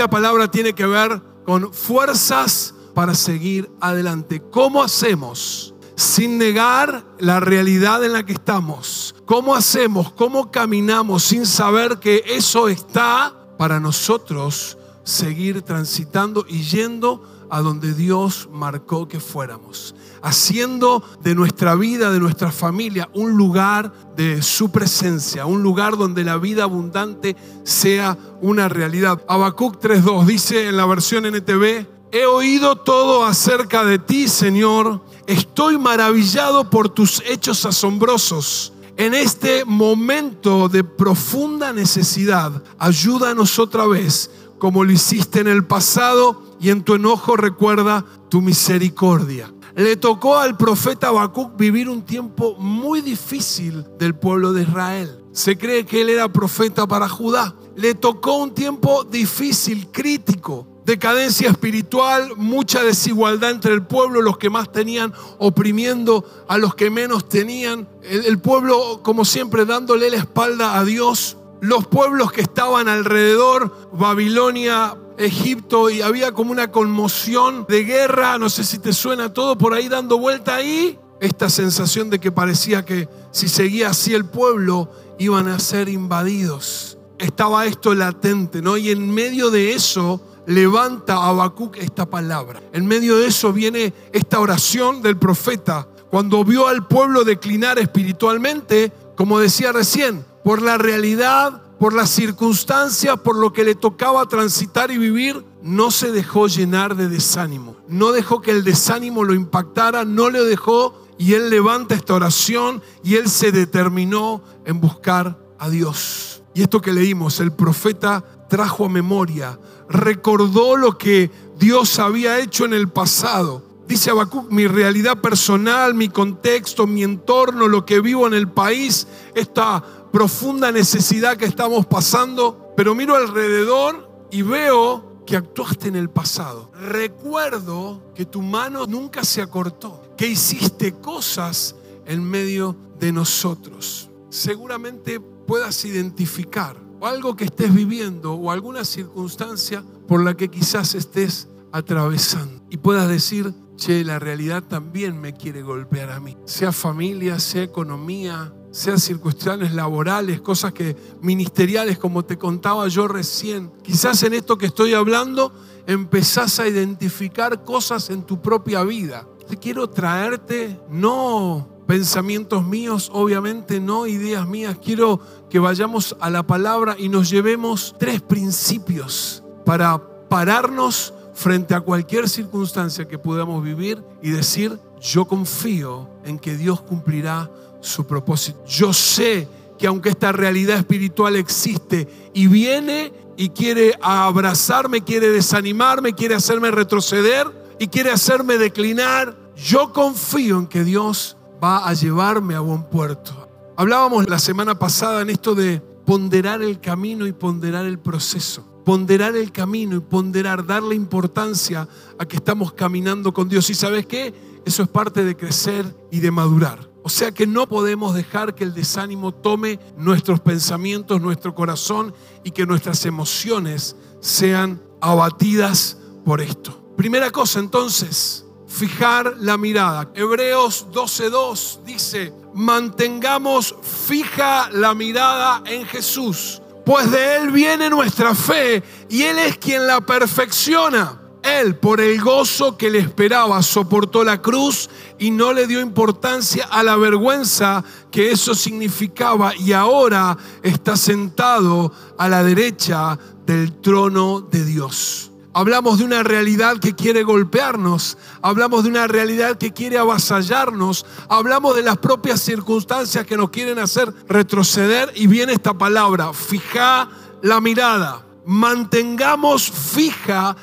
la palabra tiene que ver con fuerzas para seguir adelante. ¿Cómo hacemos? Sin negar la realidad en la que estamos. ¿Cómo hacemos? ¿Cómo caminamos sin saber que eso está para nosotros seguir transitando y yendo a donde Dios marcó que fuéramos? haciendo de nuestra vida, de nuestra familia, un lugar de su presencia, un lugar donde la vida abundante sea una realidad. Habacuc 3.2 dice en la versión NTV, he oído todo acerca de ti, Señor, estoy maravillado por tus hechos asombrosos. En este momento de profunda necesidad, ayúdanos otra vez, como lo hiciste en el pasado, y en tu enojo recuerda tu misericordia le tocó al profeta Habacuc vivir un tiempo muy difícil del pueblo de Israel. Se cree que él era profeta para Judá. Le tocó un tiempo difícil, crítico, decadencia espiritual, mucha desigualdad entre el pueblo, los que más tenían oprimiendo a los que menos tenían, el, el pueblo como siempre dándole la espalda a Dios, los pueblos que estaban alrededor, Babilonia, Egipto y había como una conmoción de guerra, no sé si te suena todo por ahí dando vuelta ahí, esta sensación de que parecía que si seguía así el pueblo iban a ser invadidos. Estaba esto latente, ¿no? Y en medio de eso levanta a esta palabra. En medio de eso viene esta oración del profeta. Cuando vio al pueblo declinar espiritualmente, como decía recién, por la realidad por las circunstancias, por lo que le tocaba transitar y vivir, no se dejó llenar de desánimo. No dejó que el desánimo lo impactara, no le dejó y él levanta esta oración y él se determinó en buscar a Dios. Y esto que leímos, el profeta trajo a memoria, recordó lo que Dios había hecho en el pasado. Dice Habacuc, mi realidad personal, mi contexto, mi entorno, lo que vivo en el país, esta profunda necesidad que estamos pasando, pero miro alrededor y veo que actuaste en el pasado. Recuerdo que tu mano nunca se acortó, que hiciste cosas en medio de nosotros. Seguramente puedas identificar algo que estés viviendo o alguna circunstancia por la que quizás estés atravesando y puedas decir, che, la realidad también me quiere golpear a mí, sea familia, sea economía, sean circunstancias laborales, cosas que ministeriales, como te contaba yo recién. Quizás en esto que estoy hablando empezás a identificar cosas en tu propia vida. Te quiero traerte no pensamientos míos, obviamente no ideas mías. Quiero que vayamos a la palabra y nos llevemos tres principios para pararnos frente a cualquier circunstancia que podamos vivir y decir, yo confío en que Dios cumplirá su propósito. Yo sé que aunque esta realidad espiritual existe y viene y quiere abrazarme, quiere desanimarme, quiere hacerme retroceder y quiere hacerme declinar, yo confío en que Dios va a llevarme a buen puerto. Hablábamos la semana pasada en esto de ponderar el camino y ponderar el proceso. Ponderar el camino y ponderar, darle importancia a que estamos caminando con Dios. ¿Y sabes qué? Eso es parte de crecer y de madurar. O sea que no podemos dejar que el desánimo tome nuestros pensamientos, nuestro corazón y que nuestras emociones sean abatidas por esto. Primera cosa entonces, fijar la mirada. Hebreos 12.2 dice, mantengamos fija la mirada en Jesús, pues de Él viene nuestra fe y Él es quien la perfecciona. Él, por el gozo que le esperaba, soportó la cruz y no le dio importancia a la vergüenza que eso significaba y ahora está sentado a la derecha del trono de Dios. Hablamos de una realidad que quiere golpearnos, hablamos de una realidad que quiere avasallarnos, hablamos de las propias circunstancias que nos quieren hacer retroceder y viene esta palabra, fija la mirada, mantengamos fija la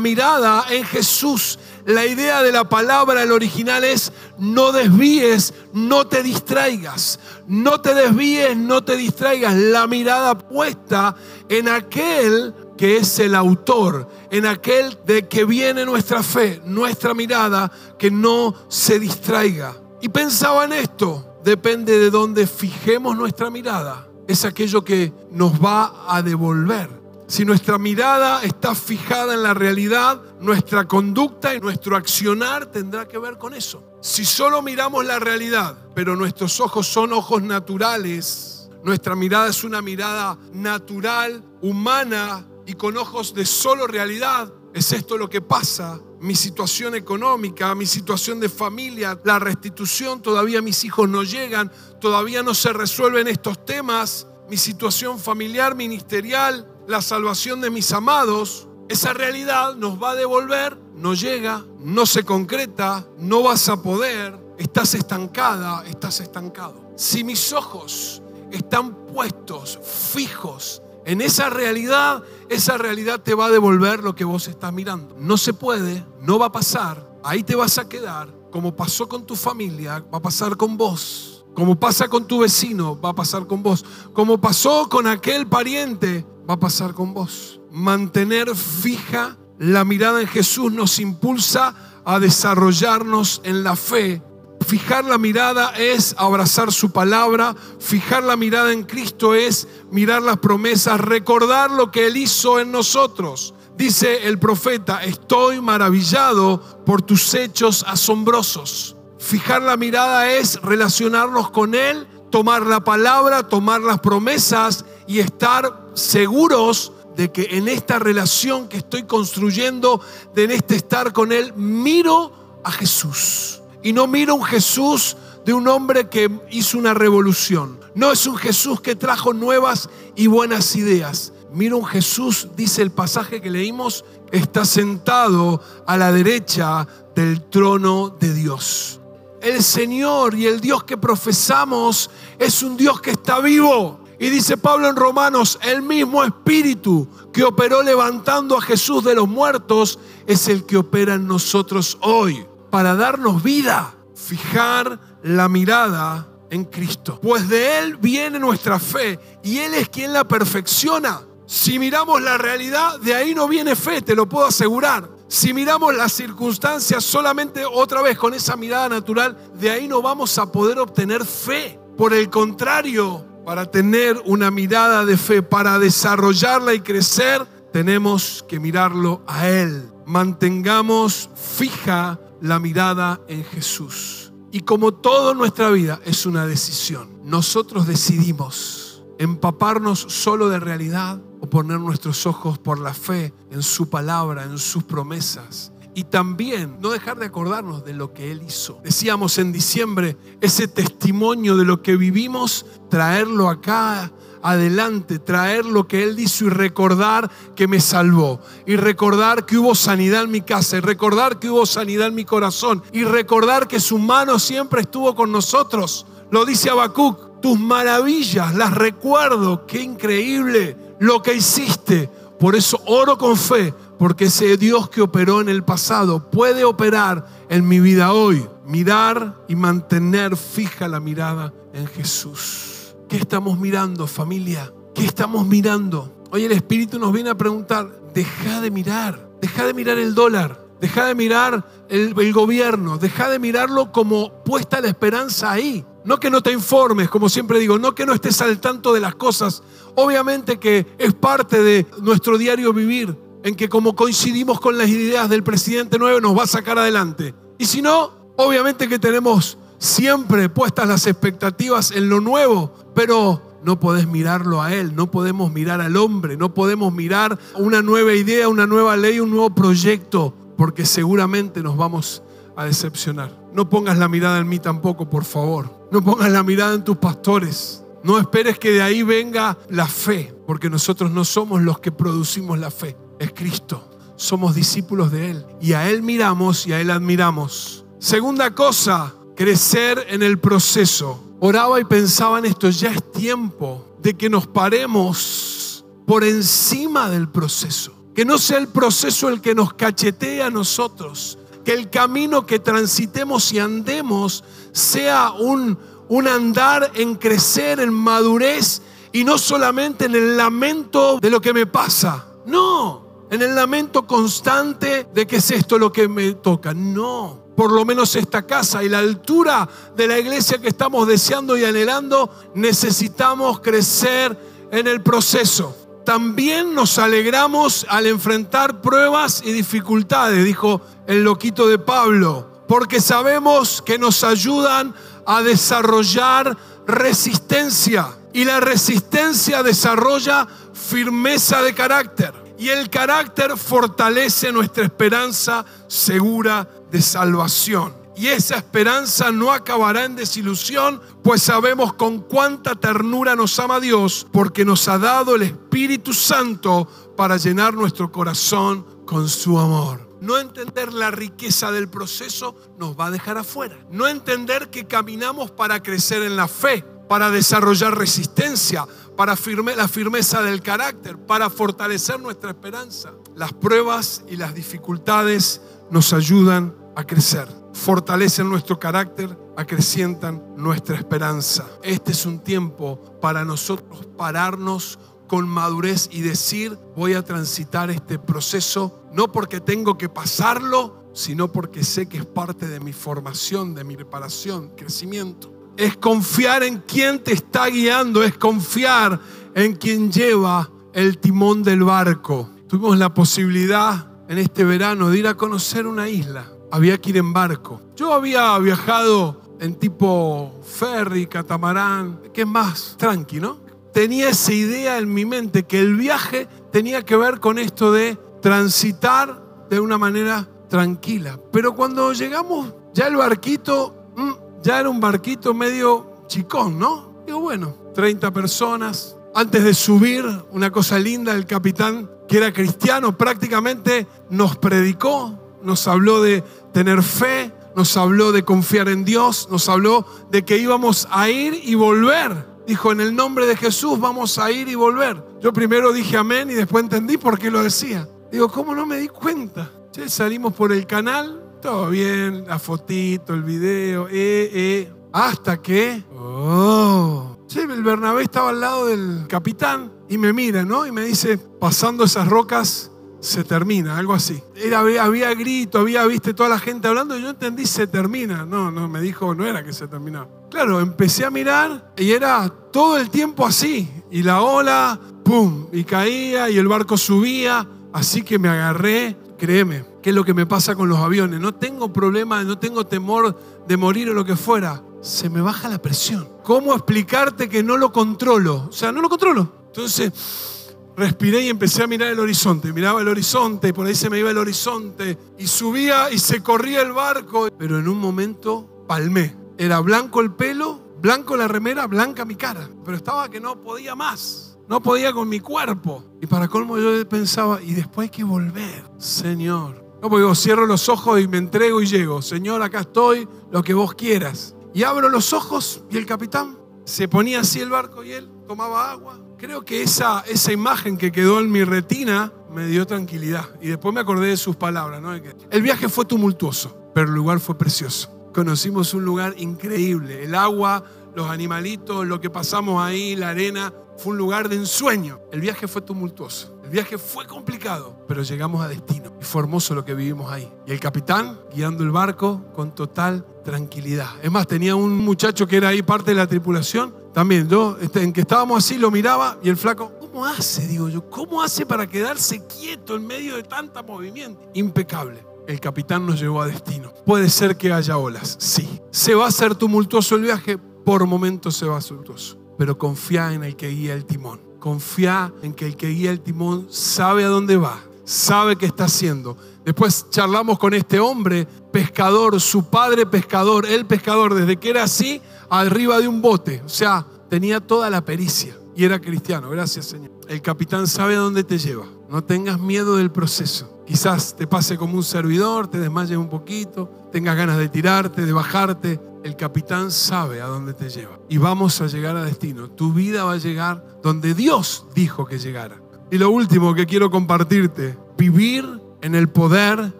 mirada en Jesús. La idea de la palabra, el original es no desvíes, no te distraigas. No te desvíes, no te distraigas. La mirada puesta en aquel que es el autor, en aquel de que viene nuestra fe, nuestra mirada, que no se distraiga. Y pensaba en esto, depende de dónde fijemos nuestra mirada, es aquello que nos va a devolver Si nuestra mirada está fijada en la realidad, nuestra conducta y nuestro accionar tendrá que ver con eso. Si solo miramos la realidad, pero nuestros ojos son ojos naturales, nuestra mirada es una mirada natural, humana y con ojos de solo realidad, ¿es esto lo que pasa? Mi situación económica, mi situación de familia, la restitución, todavía mis hijos no llegan, todavía no se resuelven estos temas, mi situación familiar, ministerial, la salvación de mis amados, esa realidad nos va a devolver, no llega, no se concreta, no vas a poder, estás estancada, estás estancado. Si mis ojos están puestos, fijos en esa realidad, esa realidad te va a devolver lo que vos estás mirando. No se puede, no va a pasar, ahí te vas a quedar, como pasó con tu familia, va a pasar con vos. Como pasa con tu vecino, va a pasar con vos. Como pasó con aquel pariente, va a pasar con vos. Mantener fija la mirada en Jesús nos impulsa a desarrollarnos en la fe. Fijar la mirada es abrazar su palabra. Fijar la mirada en Cristo es mirar las promesas, recordar lo que Él hizo en nosotros. Dice el profeta, estoy maravillado por tus hechos asombrosos. Fijar la mirada es relacionarnos con Él, tomar la palabra, tomar las promesas y estar seguros de que en esta relación que estoy construyendo, de en este estar con Él, miro a Jesús. Y no miro un Jesús de un hombre que hizo una revolución. No es un Jesús que trajo nuevas y buenas ideas. Miro un Jesús, dice el pasaje que leímos, está sentado a la derecha del trono de Dios el Señor y el Dios que profesamos es un Dios que está vivo. Y dice Pablo en Romanos, el mismo espíritu que operó levantando a Jesús de los muertos es el que opera en nosotros hoy para darnos vida, fijar la mirada en Cristo. Pues de Él viene nuestra fe y Él es quien la perfecciona. Si miramos la realidad, de ahí no viene fe, te lo puedo asegurar. Si miramos las circunstancias solamente otra vez con esa mirada natural, de ahí no vamos a poder obtener fe. Por el contrario, para tener una mirada de fe, para desarrollarla y crecer, tenemos que mirarlo a Él. Mantengamos fija la mirada en Jesús. Y como toda nuestra vida es una decisión, nosotros decidimos empaparnos solo de realidad poner nuestros ojos por la fe en su palabra, en sus promesas. Y también no dejar de acordarnos de lo que Él hizo. Decíamos en diciembre, ese testimonio de lo que vivimos, traerlo acá adelante, traer lo que Él hizo y recordar que me salvó. Y recordar que hubo sanidad en mi casa. Y recordar que hubo sanidad en mi corazón. Y recordar que su mano siempre estuvo con nosotros. Lo dice Habacuc, tus maravillas las recuerdo. Qué increíble lo que hiciste. Por eso oro con fe, porque ese Dios que operó en el pasado puede operar en mi vida hoy. Mirar y mantener fija la mirada en Jesús. ¿Qué estamos mirando, familia? ¿Qué estamos mirando? Hoy el Espíritu nos viene a preguntar, deja de mirar, deja de mirar el dólar, deja de mirar el, gobierno, deja de mirarlo como puesta la esperanza ahí. No que no te informes, como siempre digo, no que no estés al tanto de las cosas. Obviamente que es parte de nuestro diario vivir, en que como coincidimos con las ideas del presidente nuevo nos va a sacar adelante. Y si no, obviamente que tenemos siempre puestas las expectativas en lo nuevo, pero no podés mirarlo a Él, no podemos mirar al hombre, no podemos mirar una nueva idea, una nueva ley, un nuevo proyecto, porque seguramente nos vamos a decepcionar. No pongas la mirada en mí tampoco, por favor. No pongas la mirada en tus pastores. No esperes que de ahí venga la fe, porque nosotros no somos los que producimos la fe. Es Cristo. Somos discípulos de Él. Y a Él miramos y a Él admiramos. Segunda cosa, crecer en el proceso. Oraba y pensaba en esto. Ya es tiempo de que nos paremos por encima del proceso. Que no sea el proceso el que nos cachetee a nosotros, que el camino que transitemos y andemos sea un, un andar en crecer, en madurez y no solamente en el lamento de lo que me pasa. No, en el lamento constante de que es esto lo que me toca. No, por lo menos esta casa y la altura de la iglesia que estamos deseando y anhelando, necesitamos crecer en el proceso. también nos alegramos al enfrentar pruebas y dificultades, dijo el loquito de Pablo, porque sabemos que nos ayudan a desarrollar resistencia. Y la resistencia desarrolla firmeza de carácter. Y el carácter fortalece nuestra esperanza segura de salvación. Y esa esperanza no acabará en desilusión, pues sabemos con cuánta ternura nos ama Dios, porque nos ha dado el Espíritu Santo para llenar nuestro corazón con su amor. No entender la riqueza del proceso nos va a dejar afuera. No entender que caminamos para crecer en la fe, para desarrollar resistencia, para la firmeza del carácter, para fortalecer nuestra esperanza. Las pruebas y las dificultades nos ayudan a crecer fortalecen nuestro carácter, acrecientan nuestra esperanza. Este es un tiempo para nosotros pararnos con madurez y decir, voy a transitar este proceso, no porque tengo que pasarlo, sino porque sé que es parte de mi formación, de mi preparación, crecimiento. Es confiar en quien te está guiando, es confiar en quien lleva el timón del barco. Tuvimos la posibilidad en este verano de ir a conocer una isla había que ir en barco. Yo había viajado en tipo ferry, catamarán, que es más tranqui, ¿no? Tenía esa idea en mi mente que el viaje tenía que ver con esto de transitar de una manera tranquila. Pero cuando llegamos, ya el barquito, mm, ya era un barquito medio chicón, ¿no? Digo, bueno, 30 personas. Antes de subir, una cosa linda, el capitán, que era cristiano, prácticamente nos predicó, nos habló de tener fe, nos habló de confiar en Dios, nos habló de que íbamos a ir y volver. Dijo, en el nombre de Jesús vamos a ir y volver. Yo primero dije amén y después entendí por qué lo decía. Digo, ¿cómo no me di cuenta? salimos por el canal, todo bien, la fotito, el video, eh, eh. Hasta que, oh, el Bernabé estaba al lado del capitán y me mira, ¿no? Y me dice, pasando esas rocas, se termina, algo así. Era, había grito, había, viste, toda la gente hablando y yo entendí se termina. No, no, me dijo, no era que se terminaba. Claro, empecé a mirar y era todo el tiempo así. Y la ola, pum, y caía y el barco subía. Así que me agarré, créeme, que es lo que me pasa con los aviones. No tengo problema, no tengo temor de morir o lo que fuera. Se me baja la presión. ¿Cómo explicarte que no lo controlo? O sea, no lo controlo. Entonces respiré y empecé a mirar el horizonte. Miraba el horizonte y por ahí se me iba el horizonte y subía y se corría el barco. Pero en un momento palmé. Era blanco el pelo, blanco la remera, blanca mi cara. Pero estaba que no podía más. No podía con mi cuerpo. Y para colmo yo pensaba, y después hay que volver, Señor. No, porque yo cierro los ojos y me entrego y llego. Señor, acá estoy, lo que vos quieras. Y abro los ojos y el capitán se ponía así el barco y él tomaba agua, Creo que esa, esa imagen que quedó en mi retina me dio tranquilidad. Y después me acordé de sus palabras. El viaje fue tumultuoso, pero el lugar fue precioso. Conocimos un lugar increíble. El agua, los animalitos, lo que pasamos ahí, la arena, fue un lugar de ensueño. El viaje fue tumultuoso. Viaje fue complicado, pero llegamos a destino. Y fue hermoso lo que vivimos ahí. Y el capitán guiando el barco con total tranquilidad. Es más, tenía un muchacho que era ahí parte de la tripulación también yo, este, en que estábamos así, lo miraba y el flaco, ¿cómo hace? Digo yo, ¿cómo hace para quedarse quieto en medio de tanta movimiento? Impecable. El capitán nos llevó a destino. Puede ser que haya olas, sí. ¿Se va a hacer tumultuoso el viaje? Por momentos se va a tumultuoso. Pero confía en el que guía el timón. Confía en que el que guía el timón sabe a dónde va, sabe qué está haciendo. Después charlamos con este hombre, pescador, su padre pescador, el pescador, desde que era así arriba de un bote. O sea, tenía toda la pericia y era cristiano. Gracias, Señor. El capitán sabe a dónde te lleva. No tengas miedo del proceso. Quizás te pase como un servidor, te desmayes un poquito, tengas ganas de tirarte, de bajarte. El capitán sabe a dónde te lleva. Y vamos a llegar a destino. Tu vida va a llegar donde Dios dijo que llegara. Y lo último que quiero compartirte, vivir en el poder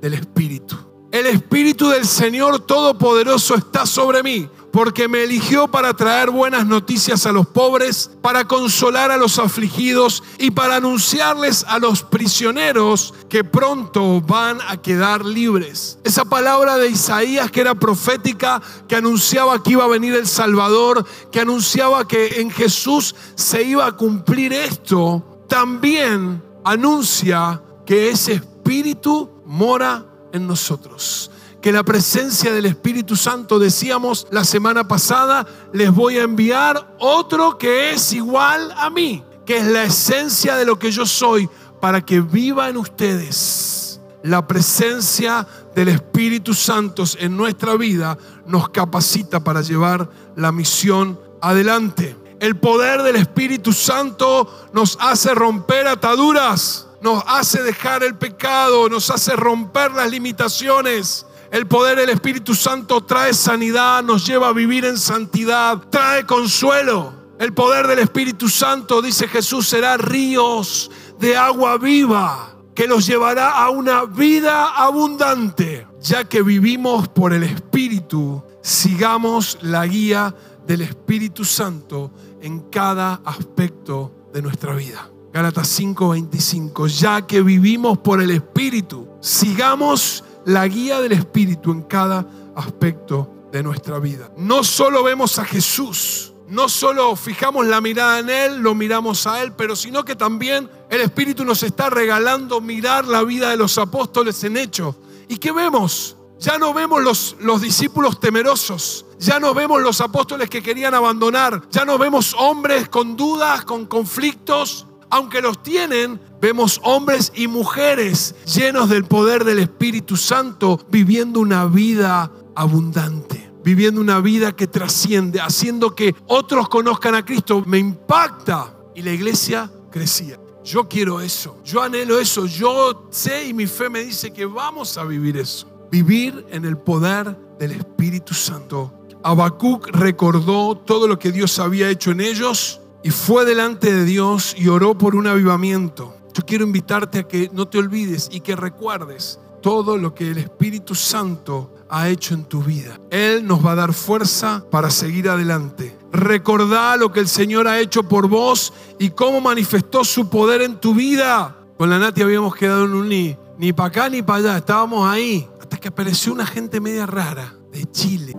del Espíritu. El Espíritu del Señor Todopoderoso está sobre mí porque me eligió para traer buenas noticias a los pobres, para consolar a los afligidos y para anunciarles a los prisioneros que pronto van a quedar libres. Esa palabra de Isaías que era profética, que anunciaba que iba a venir el Salvador, que anunciaba que en Jesús se iba a cumplir esto, también anuncia que ese Espíritu mora en nosotros. Que la presencia del Espíritu Santo, decíamos la semana pasada, les voy a enviar otro que es igual a mí, que es la esencia de lo que yo soy, para que viva en ustedes. La presencia del Espíritu Santo en nuestra vida nos capacita para llevar la misión adelante. El poder del Espíritu Santo nos hace romper ataduras, nos hace dejar el pecado, nos hace romper las limitaciones. El poder del Espíritu Santo trae sanidad, nos lleva a vivir en santidad, trae consuelo. El poder del Espíritu Santo, dice Jesús, será ríos de agua viva que los llevará a una vida abundante. Ya que vivimos por el Espíritu, sigamos la guía del Espíritu Santo en cada aspecto de nuestra vida. Gálatas 5:25, ya que vivimos por el Espíritu, sigamos la guía del Espíritu en cada aspecto de nuestra vida. No solo vemos a Jesús, no solo fijamos la mirada en Él, lo miramos a Él, pero sino que también el Espíritu nos está regalando mirar la vida de los apóstoles en hechos. ¿Y qué vemos? Ya no vemos los, los discípulos temerosos, ya no vemos los apóstoles que querían abandonar, ya no vemos hombres con dudas, con conflictos, aunque los tienen, vemos hombres y mujeres llenos del poder del Espíritu Santo viviendo una vida abundante, viviendo una vida que trasciende, haciendo que otros conozcan a Cristo. Me impacta y la iglesia crecía. Yo quiero eso, yo anhelo eso, yo sé y mi fe me dice que vamos a vivir eso vivir en el poder del Espíritu Santo. Habacuc recordó todo lo que Dios había hecho en ellos y fue delante de Dios y oró por un avivamiento. Yo quiero invitarte a que no te olvides y que recuerdes todo lo que el Espíritu Santo ha hecho en tu vida. Él nos va a dar fuerza para seguir adelante. Recordá lo que el Señor ha hecho por vos y cómo manifestó su poder en tu vida. Con la Nati habíamos quedado en un ni, ni para acá ni para allá, estábamos ahí hasta que apareció una gente media rara de Chile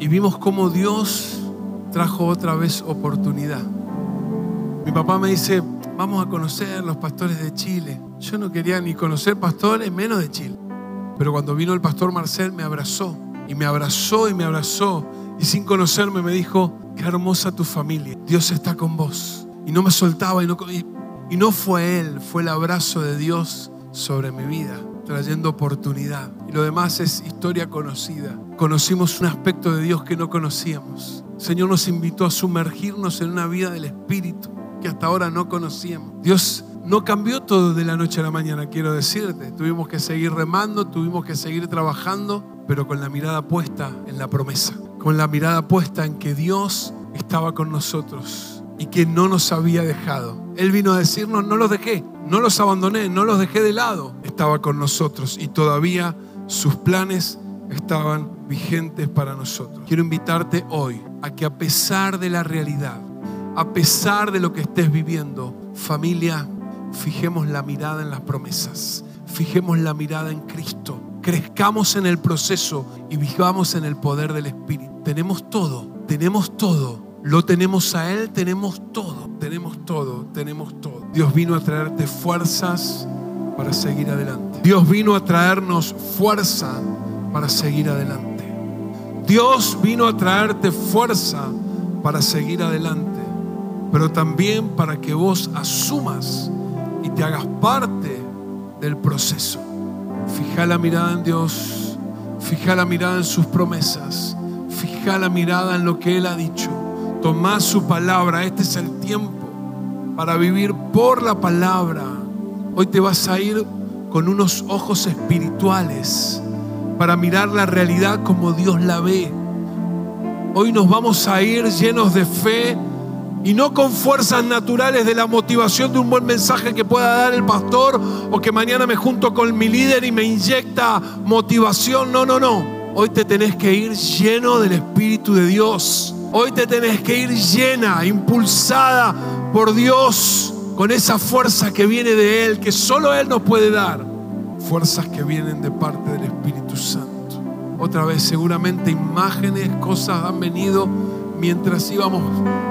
y vimos cómo Dios trajo otra vez oportunidad. Mi papá me dice, vamos a conocer los pastores de Chile. Yo no quería ni conocer pastores, menos de Chile. Pero cuando vino el pastor Marcel me abrazó y me abrazó y me abrazó y sin conocerme me dijo, qué hermosa tu familia, Dios está con vos. Y no me soltaba y no, y no fue él, fue el abrazo de Dios sobre mi vida trayendo oportunidad. Y lo demás es historia conocida. Conocimos un aspecto de Dios que no conocíamos. Señor nos invitó a sumergirnos en una vida del Espíritu hasta ahora no conocíamos. Dios no cambió todo de la noche a la mañana, quiero decirte. Tuvimos que seguir remando, tuvimos que seguir trabajando, pero con la mirada puesta en la promesa, con la mirada puesta en que Dios estaba con nosotros y que no nos había dejado. Él vino a decirnos, no los dejé, no los abandoné, no los dejé de lado. Estaba con nosotros y todavía sus planes estaban vigentes para nosotros. Quiero invitarte hoy a que a pesar de la realidad, a pesar de lo que estés viviendo, familia, fijemos la mirada en las promesas, fijemos la mirada en Cristo, crezcamos en el proceso y vivamos en el poder del Espíritu. Tenemos todo, tenemos todo lo tenemos a Él, tenemos todo, tenemos todo, tenemos todo. Dios vino a traerte fuerzas para seguir adelante. Dios vino a traernos fuerza para seguir adelante. Dios vino a traerte fuerza para seguir adelante, pero también para que vos asumas y te hagas parte del proceso. Fija la mirada en Dios, fija la mirada en sus promesas, fija la mirada en lo que Él ha dicho Tomá su palabra. Este es el tiempo para vivir por la palabra. Hoy te vas a ir con unos ojos espirituales para mirar la realidad como Dios la ve. Hoy nos vamos a ir llenos de fe y no con fuerzas naturales de la motivación de un buen mensaje que pueda dar el pastor o que mañana me junto con mi líder y me inyecta motivación. No, no, no. Hoy te tenés que ir lleno del Espíritu de Dios Hoy te tenés que ir llena, impulsada por Dios, con esa fuerza que viene de Él, que solo Él nos puede dar. Fuerzas que vienen de parte del Espíritu Santo. Otra vez, seguramente imágenes, cosas han venido mientras íbamos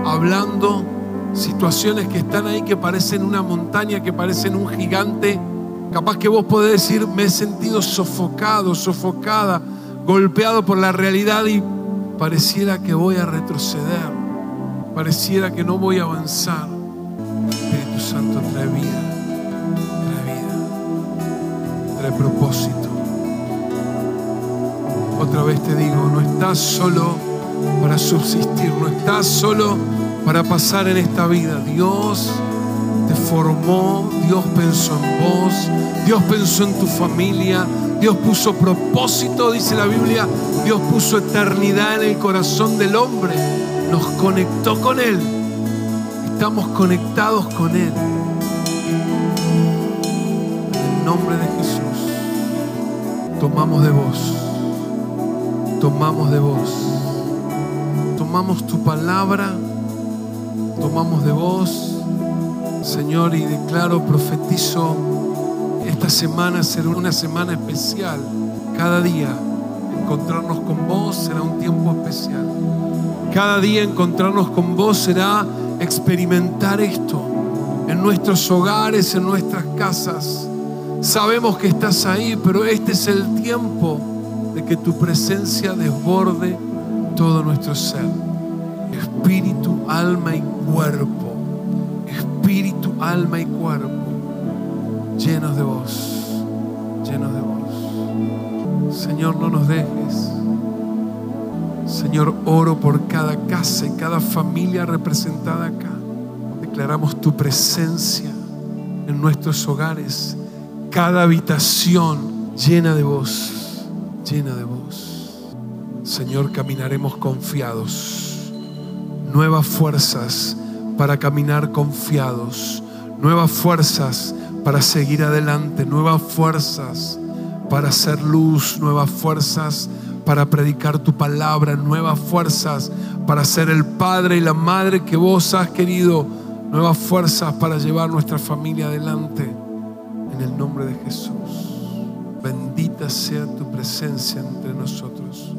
hablando situaciones que están ahí que parecen una montaña, que parecen un gigante. Capaz que vos podés decir, me he sentido sofocado, sofocada, golpeado por la realidad y pareciera que voy a retroceder, pareciera que no voy a avanzar. Espíritu Santo trae vida, trae vida, trae propósito. Otra vez te digo, no estás solo para subsistir, no estás solo para pasar en esta vida. Dios te formó, Dios pensó en vos, Dios pensó en tu familia, Dios puso propósito, dice la Biblia, Dios puso eternidad en el corazón del hombre, nos conectó con Él, estamos conectados con Él. En nombre de Jesús, tomamos de vos, tomamos de vos, tomamos tu palabra tomamos de vos, Señor, y declaro, profetizo, esta semana será una semana especial. Cada día encontrarnos con vos será un tiempo especial. Cada día encontrarnos con vos será experimentar esto en nuestros hogares, en nuestras casas. Sabemos que estás ahí, pero este es el tiempo de que tu presencia desborde todo nuestro ser. Espíritu, alma y cuerpo. Espíritu, alma y cuerpo. Llenos de vos. Llenos de vos. Señor, no nos dejes. Señor, oro por cada casa y cada familia representada acá. Declaramos tu presencia en nuestros hogares. Cada habitación llena de vos. Llena de vos. Señor, caminaremos confiados. Nuevas fuerzas para caminar confiados, nuevas fuerzas para seguir adelante, nuevas fuerzas para hacer luz, nuevas fuerzas para predicar tu palabra, nuevas fuerzas para ser el padre y la madre que vos has querido, nuevas fuerzas para llevar nuestra familia adelante. En el nombre de Jesús, bendita sea tu presencia entre nosotros.